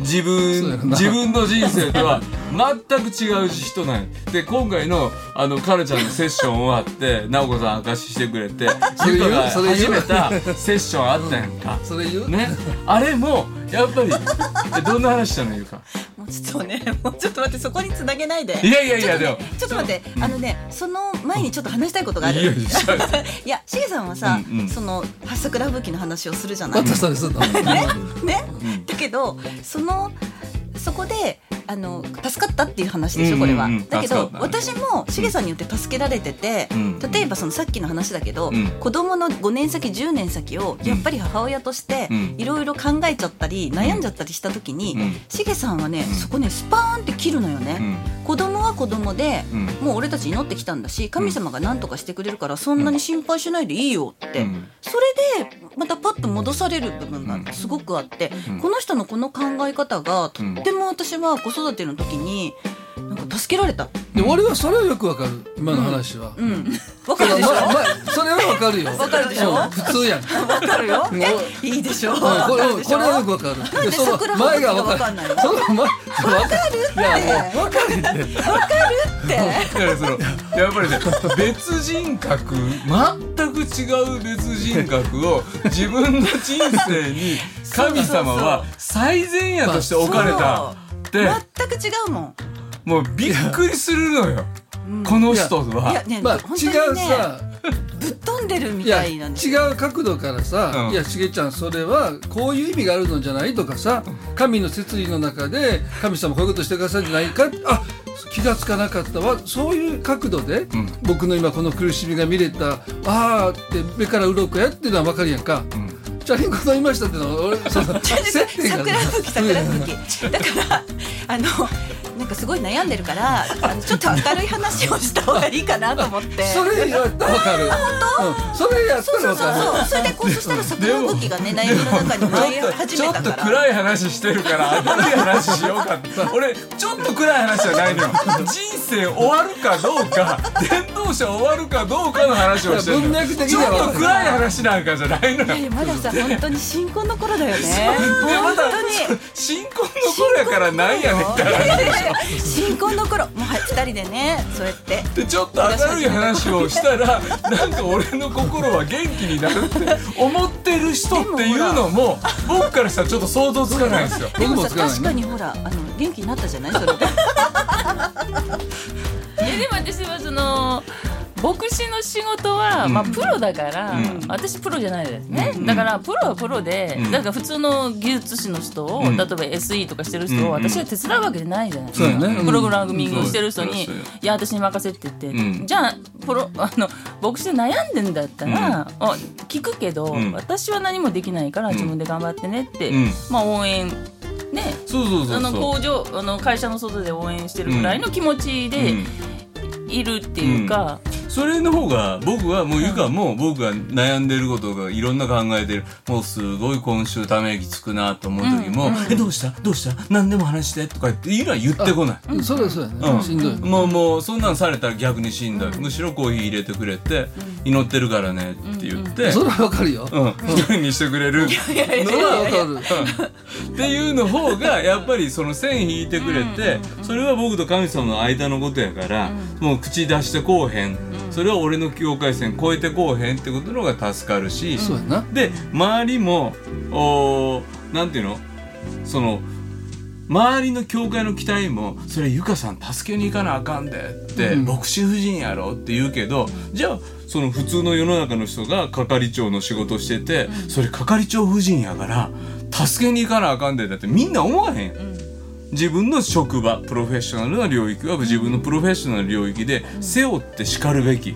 S5: 自分自分の人生とは全く違う人なんや。で今回のあのカルちゃんのセッション終わって 直子さん明かししてくれて
S6: それ
S5: が始めたセッションあったやんか、
S6: それ言う？
S5: ね？あれもやっぱりえどんな話したのゆか？
S7: もうちょっとね もうちょっと待ってそこにつなげないで。
S5: いやいやいやでも
S7: ちょっと待って、あのね、その前にちょっと話したいことがある。
S5: いやいやし
S7: げさんはさ、その桜吹雪の話をするじゃない？
S6: またそれすんの？
S7: ね、ね、だけど、その。そこで、あの、助かったっていう話でしょ、これは。
S5: うんうんうん。
S7: だけど
S5: 助かっ、たね。
S7: 私もしげさんによって助けられてて、
S5: うん
S7: 例えばそのさっきの話だけど、
S5: うん。
S7: 子供の5年先10年先をやっぱり母親として
S5: うん。
S7: いろいろ考えちゃったり悩んじゃったりした時に、
S5: うん。
S7: しげさんはね、そこねスパーンって切るのよね。
S5: うん。
S7: 子供は子供で、
S5: うん。
S7: もう俺たち祈ってきたんだし神様が何とかしてくれるからそんなに心配しないでいいよって、
S5: うん。
S7: それでまたパッと戻される部分がすごくあって、
S5: うん。
S7: この人のこの考え方がとっても私は子育ての時になんか助けられた。
S6: で俺はそれはよくわかる。今の話は、
S7: うん、わかるでしょ？
S6: ままそれはわかるよ。
S7: わかるでしょ？
S6: うん。普通やん。
S7: わかるよ。え、いいでしょ？
S6: うん。これこれはよくわかる。
S7: なんで
S6: その
S7: 桜吹雪がわかんないの？
S6: その前わかるいやもうわかるって。
S7: って。
S5: だからそのやっぱりね別人格全く違う別人格を自分の人生に 神様は最善やとして置かれたって。
S7: 全く違うもん。
S5: もうびっくりするのよ。この人
S7: いや
S5: は。
S7: ね、
S6: まあ
S7: 本
S6: 違う
S7: 当にね、
S6: さ。
S7: ぶっ飛んでるみたいなん
S6: 違う角度からさ「
S5: うん。
S6: いやしげちゃんそれはこういう意味があるのじゃない?」とかさ神の摂理の中で神様こういうことしてくださるんじゃないかあ気がつかなかったわ。そういう角度で、
S5: ん。
S6: 僕の今この苦しみが見れたああって目から鱗やっていうのは分かるやんか。チャリンコ飲みましたっていうのは俺その接点が
S7: 桜吹雪桜吹雪。だからあのなんかすごい悩んでるからあのちょっと明るい話をした方がいいかなと思って。
S6: それやったら分かる。うん、それやった
S7: そうそうそう
S6: ら分かる。
S7: そう。それでこうそしたら桜吹雪がね悩みの中に舞い始
S5: ちょっと
S7: めたから
S5: 暗い話してるから明るい話しようかって。俺ちょっと暗い話じゃないのよ。人生終わるかどうか伝道者終わるかどうかの話をしてるちょっ
S6: には
S5: と暗い話なんかじゃないのよ。
S7: いやまださ本当に新婚の頃だよね。本
S5: だ
S7: 当に。
S5: 新婚の頃やからなんやねんって話
S7: 新婚の頃もうはい二人でねそうやって。
S5: でちょっと明るい話をしたら なんか俺の心は元気になるって思ってる人っていうのも僕からしたらちょっと想像つかないんですよ。
S7: でもさ確かにほらあの元気になったじゃない？それで。
S2: えでも私はその牧師の仕事は、まあプロだから、
S5: うん。
S2: 私プロじゃないですね、
S5: うん。
S2: だからプロはプロで、
S5: うん。
S2: だから普通の技術士の人を、
S5: うん。
S2: 例えば SE とかしてる人を
S5: うん。
S2: 私が手伝うわけじゃないじゃないですか、プログラミングをしてる人に、いや私に任せって言って、
S5: うん。
S2: じゃあプロあの牧師で悩んでんだったら、あ聞くけど、
S5: うん。
S2: 私は何もできないから自分で頑張ってねって、
S5: うん。
S2: まあ応援ね。あの工場あの会社の外で応援してるぐらいの気持ちで
S5: うん。
S2: いるっていうか、
S5: それの方が僕はもうゆかも僕が悩んでることがいろんな考えてる。もうすごい今週ため息つくなと思う時も「えどうした？どうした？何でも話して」とか言っていうのは言ってこない。
S6: それはそうやね、
S5: うん。
S6: しんどい。も
S5: うもうそんなんされたら逆にしんどい、むしろコーヒー入れてくれて、祈ってるからねって言って、
S6: それはわかるよ、
S5: うん、一人にしてくれる。
S6: それはわかる。
S5: っていうの方がやっぱりその線引いてくれてそれは僕と神様の間のことやからもう口出してこうへんそれは俺の境界線越えてこうへんってことの方が助かるし
S6: そうやな。
S5: で周りもおーなんていうの？その周りの教会の期待も「それゆかさん助けに行かなあかんで」って、
S6: うん。
S5: 牧師夫人やろって言うけどじゃあその普通の世の中の人が係長の仕事してて、それ係長夫人やから助けに行かなあかんでだってみんな思わへん。自分の職場プロフェッショナルな領域は自分のプロフェッショナル領域で背負って叱るべき、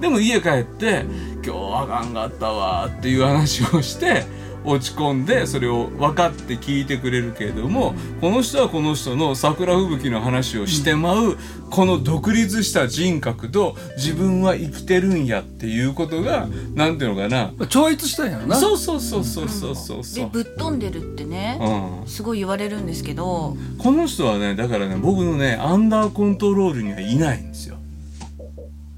S5: でも家帰って「今日はあかんかったわ」っていう話をして落ち込んでそれを分かって聞いてくれるけれどもこの人はこの人の桜吹雪の話をしてまうこの独立した人格と自分は生きてるんやっていうことがなんていうのかな。
S6: 超越したんやろな。
S5: そうそうそうそうそうそう。そう。
S7: でぶっ飛んでるってね
S5: うん。
S7: すごい言われるんですけど。
S5: この人はねだからね僕のねアンダーコントロールにはいないんですよ。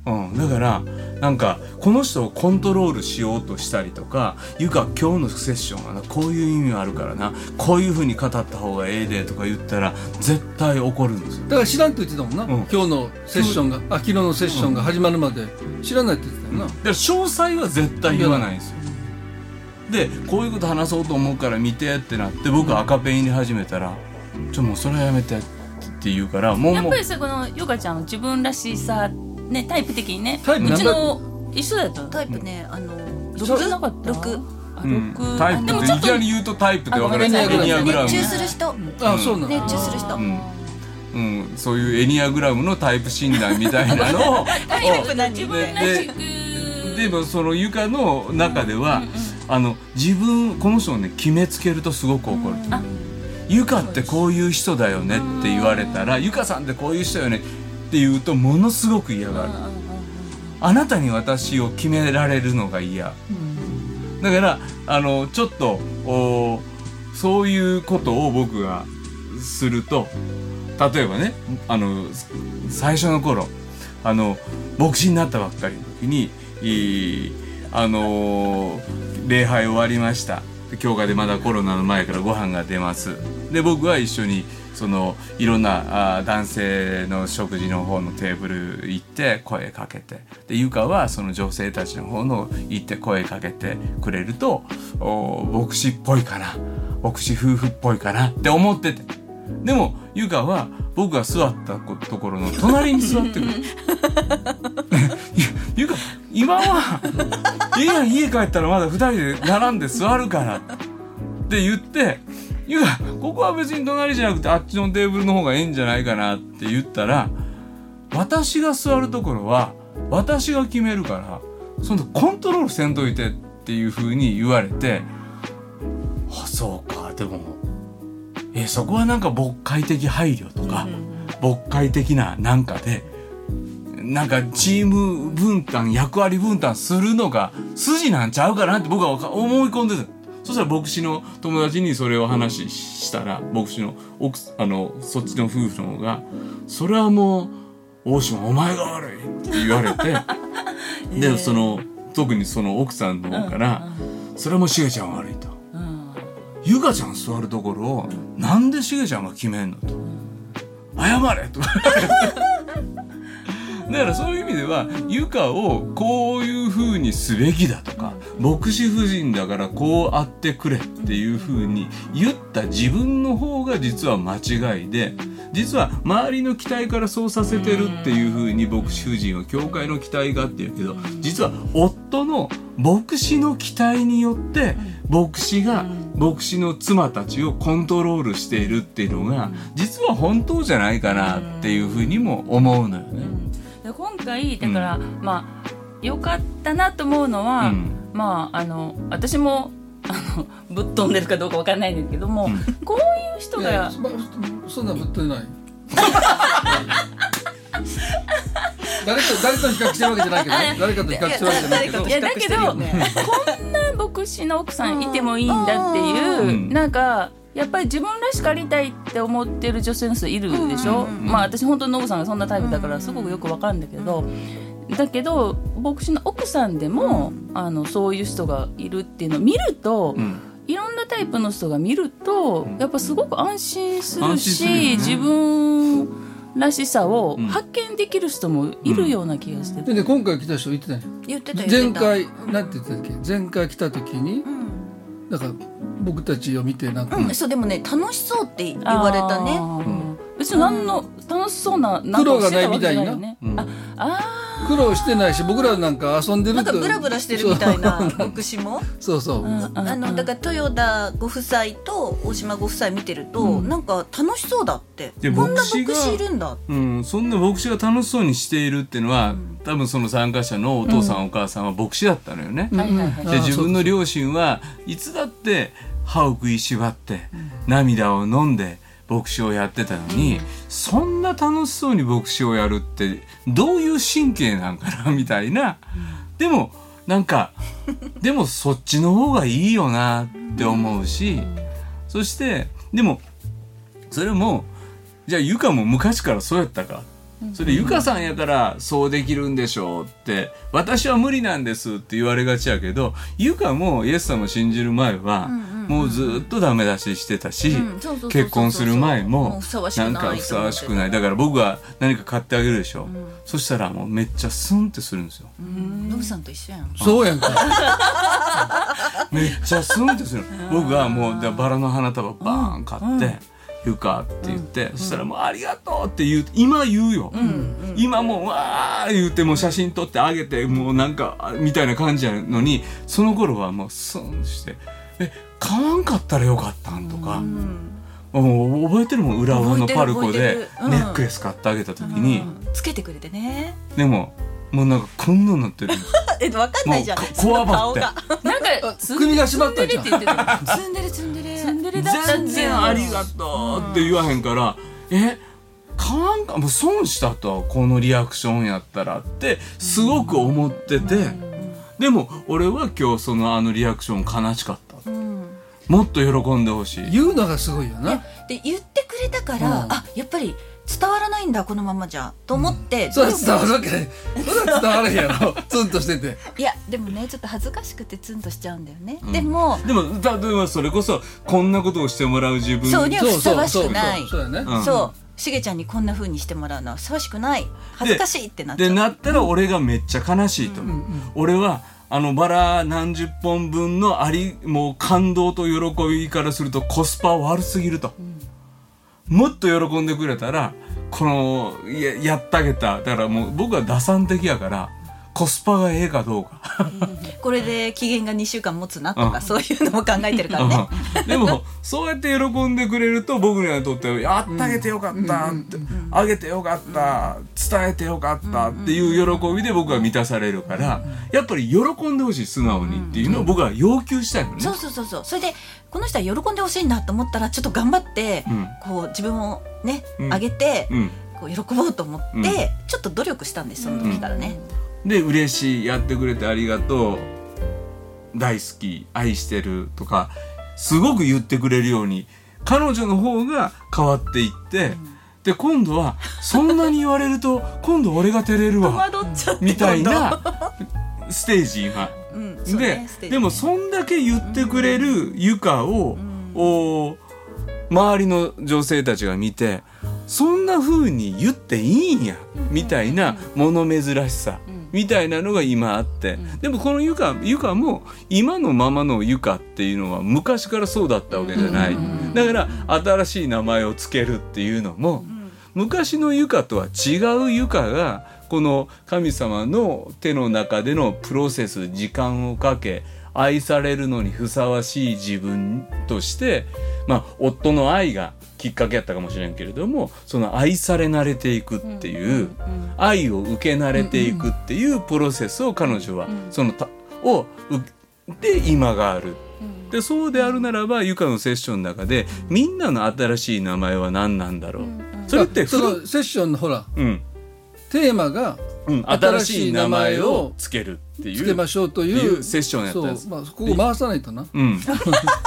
S5: うん、だからなんかこの人をコントロールしようとしたりとか「ゆか今日のセッションはなこういう意味があるからなこういうふうに語った方がええで」とか言ったら絶対怒るんですよ。
S6: だから知らんと言ってたもんな、
S5: うん。
S6: 今日のセッションがあ昨日のセッションが始まるまで知らないって言ってたよな、
S5: だから詳細は絶対言わないんですよ。でこういうこと話そうと思うから見てってなって僕赤ペン入れ始めたら「ちょもうそれはやめて」って言うからもうもう
S2: やっぱりさこのヨガちゃんの自分らしさねタイプ的にね。
S6: タイプ
S2: うちの一緒だった
S7: タイプねあの六？
S2: あ
S5: うん。
S2: 六
S5: タイプっていきなり言うとタイプって分かる。
S2: んなさい。
S5: エニアグラム。
S7: 熱中する人。
S6: あそうなの、
S7: 熱中する人。
S5: うん。うん、そういうエニアグラムのタイプ診断みたいなのを。
S2: 自分らしく。
S5: ででもそのゆかの中では、あの自分この人をね決めつけるとすごく怒る。
S2: あ
S5: ゆかってこういう人だよねって言われたらゆかさんってこういう人よねって言うとものすごく嫌がる。あなたに私を決められるのが嫌。だからあのちょっとおそういうことを僕がすると例えばねあの最初の頃あの牧師になったばっかりの時にいいあの礼拝終わりましたで教会でまだコロナの前からご飯が出ますで僕は一緒にそのいろんなあ男性の食事の方のテーブル行って声かけて。でゆかはその女性たちの方の行って声かけてくれるとお牧師っぽいかな。牧師夫婦っぽいかなって思ってて。でもゆかは僕が座ったところの隣に座ってくるゆか今は「いいやん家帰ったらまだ二人で並んで座るから」って言って「ゆかここは別に隣じゃなくてあっちのテーブルの方がええんじゃないかな」って言ったら私が座るところは私が決めるからそのコントロールせんといてっていうふうに言われてあそうかでもえそこはなんか牧会的配慮とか、牧会的ななんかでなんかチーム分担役割分担するのが筋なんちゃうかなって僕は思い込んでたそしたら牧師の友達にそれを話したら牧師の奥あのそっちの夫婦の方が「それはもう大島お前が悪い」って言われて でその特にその奥さんの方から「それはもうしげちゃん悪い」と。ゆかちゃん座るところをなんでしげちゃんが決めんの？と謝れと。かだからそういう意味ではゆかをこういう風にすべきだとか牧師夫人だからこうあってくれっていう風に言った自分の方が実は間違いで実は周りの期待からそうさせてるっていう風に牧師夫人は教会の期待がって言うけど実は夫の牧師の期待によって牧師が牧師の妻たちをコントロールしているっていうのが実は本当じゃないかなっていう風にも思うのよね。
S2: で今回だから、まあ良かったなと思うのは、
S5: うん。
S2: まああの私もあのぶっ飛んでるかどうかわかんないんですけども、こういう人
S6: いや
S2: が
S6: まそんなぶっ飛んでない。誰か誰と比較してるわけじゃないけどね。誰かと比較してるわけじゃないけど。
S2: いやだけど、こんな牧師の奥さんいてもいいんだっていう、
S5: うん。
S2: なんかやっぱり自分らしくありたいって思ってる女性の人いるでしょ、まあ私本当にノブさんがそんなタイプだからすごくよくわかるんだけど、だけど牧師の奥さんでも、あのそういう人がいるっていうのを見ると、
S5: うん。
S2: いろんなタイプの人が見るとやっぱすごく安心する
S5: 安
S2: し
S5: ね。
S2: 自分らしさを
S5: うん。
S2: 発見できる人もいるような気がして。
S6: でね今回来た人言ってたね。
S7: 言ってた言ってた。
S6: 前回なんて言ってたっけ？前回来た時に
S7: うん。
S6: だから僕たちを見てなんか、
S7: うん、そうでもね楽しそうって言われたね。
S2: あー。別に何の楽しそうな
S6: 苦労がないみたいな。
S2: よね
S5: うん。
S2: ああ
S6: 苦労してないし僕らなんか遊んでると
S7: なんかブラブラしてるみたいな牧師も？
S6: そうそう、
S2: ーうんうん
S7: あのだから豊田ご夫妻と大島ご夫妻見てると、なんか楽しそうだって。
S5: で
S7: こんな
S5: 牧師
S7: いるんだ
S5: うん、そんな牧師が楽しそうにしているっていうのは、多分その参加者のお父さん、お母さんは牧師だったのよね。
S2: はいはいはい。
S5: で自分の両親はいつだって歯を食いしばって、涙を飲んで牧師をやってたのに、そんな楽しそうに牧師をやるってどういう神経なんかなみたいな、でもなんかでもそっちの方がいいよなって思うし、そしてでもそれもじゃあゆかも昔からそうやったかそれゆかさんやからそうできるんでしょうって私は無理なんですって言われがちやけどゆかもイエス様を信じる前はもうずっとダメ出ししてたし結婚する前
S7: もな
S5: んかふさわしくない。だから僕が何か買ってあげるでしょそしたらもうめっちゃスンってするんですよ。
S7: ノブさんと一緒やん。
S6: そうやんか。
S5: めっちゃスンってする。僕がもうでバラの花束バーン買って「ゆか」って言ってそしたらもう「ありがとう」って言う今言うよ。今もうわー言ってもう写真撮ってあげてもうなんかあみたいな感じやのにその頃はもうスンして「え買わんかったらよかったん?」とか。もう覚えてるもん浦和のパルコでネックレス買ってあげた時に、
S7: つけてくれてね。
S5: でももうなんかこんなになってる。
S7: えわかんないじゃん。
S5: もう
S7: その
S5: こわばって。
S2: なんか
S6: 首が締まったじゃん。
S2: ツンデレ
S7: ツンデレツンデレ
S2: だ。った
S5: 全
S2: んだよ
S5: 然ありがとうって言わへんから、え買わんかもう損したとこのリアクションやったらってすごく思ってて、でも俺は今日そのあのリアクション悲しかった、もっと喜んでほしい。
S6: 言うのがすごいよな。
S7: で言ってくれたから、あやっぱり伝わらないんだこのままじゃと思って、
S6: それは伝わるわけない。それは伝わらへんやろ。ツンとしてて。
S7: いやでもねちょっと恥ずかしくてツンとしちゃうんだよね、でも
S5: でも例えばそれこそこんなことをしてもらう自分
S7: そうにはふさわしくない。
S6: そうそうそうそうやね、
S5: う。ん。
S7: そうしげちゃんにこんな風にしてもらうのはふさわしくない。恥ずかしいってなっちゃう。
S5: でなったら俺がめっちゃ悲しいと思う、俺はあのバラ何十本分のありもう感動と喜びからするとコスパ悪すぎると、もっと喜んでくれたらこのややったげた。だからもう僕は打算的やからコスパがええかどうか。
S7: これで期限が2週間持つなとか、
S5: うん。
S7: そういうのも考えてるからね。
S5: うん。でもそうやって喜んでくれると僕らにとってはやってあげてよかったって、あげてよかった、伝えてよかったっていう喜びで僕は満たされるから、やっぱり喜んでほしい素直にっていうのを僕は要求したいのね。
S7: そうそうそうそう。それでこの人は喜んでほしいんだと思ったらちょっと頑張って、
S5: うん。
S7: こう自分をね、
S5: うん。
S7: 上げて、
S5: うん。
S7: こう喜ぼうと思って、
S5: うん。
S7: ちょっと努力したんですその時からね、
S5: で嬉しいやってくれてありがとう。大好き愛してる。とかすごく言ってくれるように彼女の方が変わっていって、で今度はそんなに言われると今度俺が照れる
S7: 戸
S5: わみたいなステージ今。
S7: うん
S5: で
S7: ね。
S5: でもそんだけ言ってくれるゆかを、お周りの女性たちが見てそんな風に言っていいんや、みたいな物珍しさ、みたいなのが今あって、でもこのゆかゆかも今のままのゆかっていうのは昔からそうだったわけじゃない、だから新しい名前をつけるっていうのも、昔のゆかとは違うゆかがこの神様の手の中でのプロセス時間をかけ愛されるのにふさわしい自分としてまあ夫の愛がきっかけやったかもしれんけれどもその愛され慣れていくっていう愛を受け慣れていくっていうプロセスを彼女はそのたをうで今がある。っでそうであるならばゆかのセッションの中でみんなの新しい名前は何なんだろう、それって
S6: そ
S5: 古
S6: のセッションのほら
S5: うん。
S6: テーマが
S5: うん、新しい名前をつけるっていう
S6: つけましょうとい
S5: ううセッションやったんです。
S6: まあここ回さないとな。
S5: うん、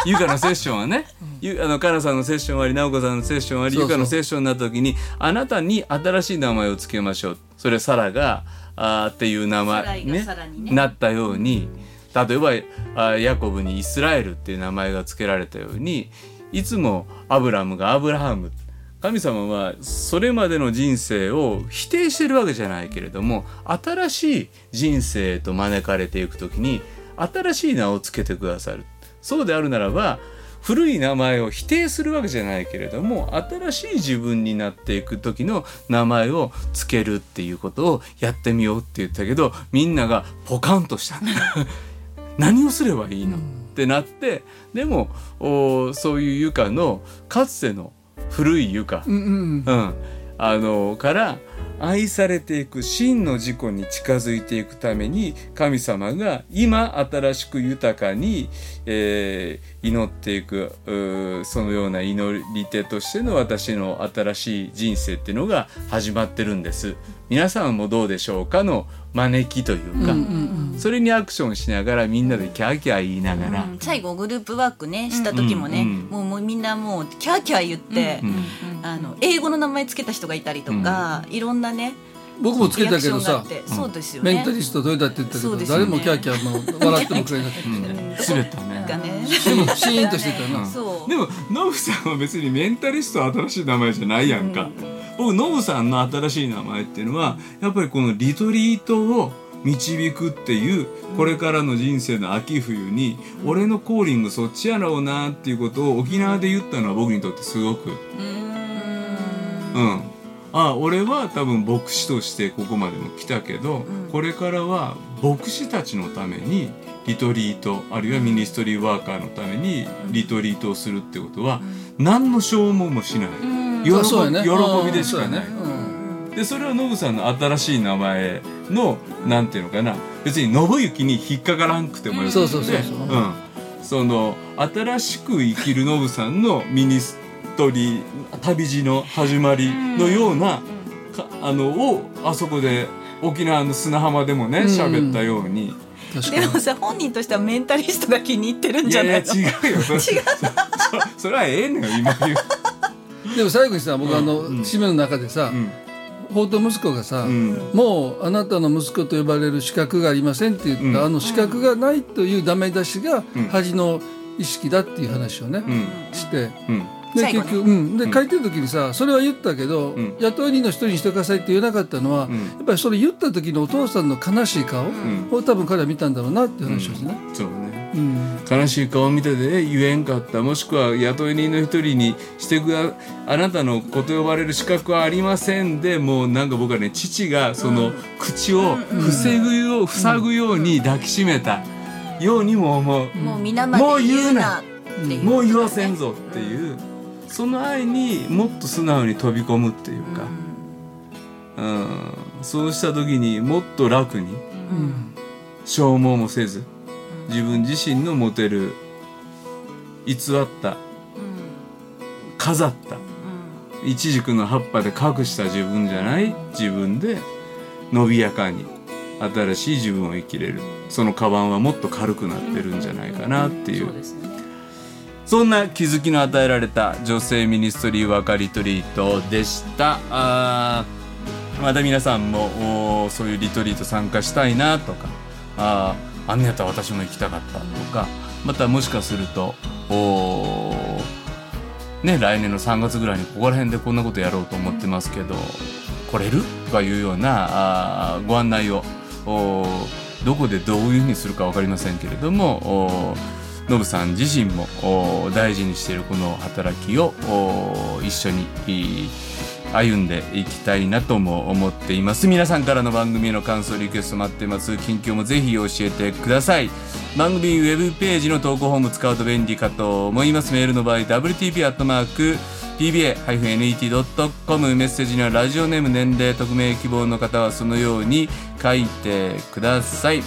S5: ゆかのセッションはね、ゆあのかなさんのセッション終わり直子さんのセッション終わり
S6: そうそう。
S5: ゆかのセッションになった時にあなたに新しい名前をつけましょう。それサラがあーっていう名前ね
S7: さらにね。
S5: なったように例えばあヤコブにイスラエルっていう名前が付けられたようにいつもアブラムがアブラハム神様はそれまでの人生を否定してるわけじゃないけれども新しい人生へと招かれていく時に新しい名をつけてくださる。そうであるならば古い名前を否定するわけじゃないけれども新しい自分になっていく時の名前をつけるっていうことをやってみようって言ったけどみんながポカンとした。何をすればいいの、ってなってでもそういう床のかつての古い床、
S6: うんうん
S5: うん、あのから愛されていく真の自己に近づいていくために神様が今新しく豊かに、えー祈っていくそのような祈り手としての私の新しい人生っていうのが始まってるんです。皆さんもどうでしょうかの招きというか、それにアクションしながらみんなでキャーキャー言いながら、
S7: うん。最後グループワークねした時もね、
S5: うんうん。
S7: もうもうみんなもうキャーキャー言って、あの英語の名前つけた人がいたりとか、いろんなね
S6: 僕もつけたけどさ
S7: そうですよね。
S6: メンタリストどれだって言ったけど、
S7: ね。
S6: 誰もキャーキャーもう笑ってもくれなくて、
S5: 滑ったね。
S7: がね
S6: シーンとしてたよな、
S5: でもノブさんは別にメンタリストは新しい名前じゃないやんか、僕ノブさんの新しい名前っていうのはやっぱりこのリトリートを導くっていうこれからの人生の秋冬に俺のコーリングそっちやろうなっていうことを沖縄で言ったのは僕にとってすごく。うん。あ俺は多分牧師としてここまでも来たけど、これからは牧師たちのためにリトリートあるいはミニストリーワーカーのためにリトリートをするってことは、何の消耗もしない、喜び
S6: あそうやね。
S5: 喜びでしかない、でそれはノブさんの新しい名前のなんていうのかな。別に信行に引っかからんくてもよくて。
S6: そうそうそうそう。ん。
S5: その新しく生きるノブさんのミニストリー旅路の始まりのような、かあのをあそこで沖縄の砂浜でもね喋ったように、
S7: でもさ本人としてはメンタリストが気に入ってるん
S5: いやいや
S7: じゃないの
S5: 違うよ それそそれはええのよ今言う、
S6: でも最後にさ僕あの、
S5: うん。
S6: 締めの中でさ、
S5: うん。
S6: 法と息子がさ、
S5: うん。
S6: もうあなたの息子と呼ばれる資格がありませんって言った、
S5: うん。
S6: あの資格がないというダメ出しが
S5: うん。
S6: 恥の意識だっていう話をね、
S5: うん。
S6: して。
S5: うん。
S6: で結局、うん、で書いてる時にさそれは言ったけど、
S5: ん。
S6: 雇い人の一人にしてくださいって言えなかったのは、
S5: ん。
S6: やっぱりそれ言った時のお父さんの悲しい顔
S5: ん。
S6: を多分彼は見たんだろうなっていう話をしてね。
S5: そうね。
S6: うん
S5: 悲しい顔を見てて言えんかった。もしくは雇い人の一人にしてくだあなたの子と呼ばれる資格はありませんでもうなんか僕はね父がその口を防ぐよう塞ぐように抱きしめた。ようにも思う、
S7: もう皆まで
S5: もう言うな。
S7: 言うなっていう。
S5: もう言わせんぞっていう。その愛にもっと素直に飛び込むっていうか、うん、そうした時にもっと楽に消耗もせず自分自身の持てる偽った飾ったイチジクの葉っぱで隠した自分じゃない自分で伸びやかに新しい自分を生きれる。そのカバンはもっと軽くなってるんじゃないかなっていう。
S2: そ
S5: んな気づきの与えられた女性ミニストリーワーカーリトリートでした。あーまた皆さんもそういうリトリート参加したいなとか、あーあんねやったら私も行きたかった。とか、またもしかすると、おね、来年の3月ぐらいにここら辺でこんなことやろうと思ってますけど、来れる？とかいうようなあご案内をどこでどういうふうにするか分かりませんけれどもノブさん自身も大事にしているこの働きを一緒に歩んでいきたいなとも思っています。皆さんからの番組への感想リクエスト待ってます。近況もぜひ教えてください。番組ウェブページの投稿フォーム使うと便利かと思います。メールの場合 wtp.pba-net.com メッセージにはラジオネーム年齢匿名希望の方はそのように書いてください。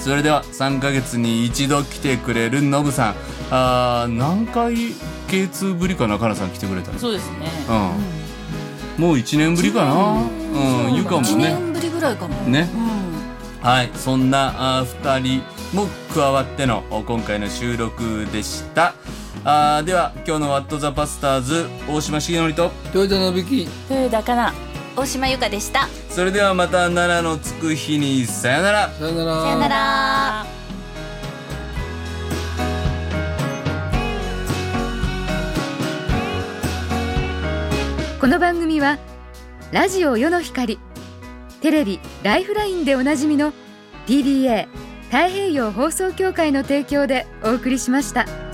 S5: それでは3ヶ月に一度来てくれるノブさん。あー何回 K2 ぶりかなかなさん来てくれたの？
S2: そうですね。
S5: うんもう1年ぶりかな。うんゆかも
S7: 1
S5: ね
S7: 年ぶりぐらいかも。
S5: ね。
S7: うん。
S5: はいそんなあ2人も加わってのお今回の収録でした。あーでは今日の「ワット・ザ・パスターズ」大島重則と
S6: 豊田のびき
S2: 豊田かな
S7: 大島由香でした。
S5: それではまた奈良のつく日にさよなら。
S6: さよなら。
S7: さよなら
S8: この番組はラジオ世の光テレビ「ライフライン」でおなじみの PBA 太平洋放送協会の提供でお送りしました。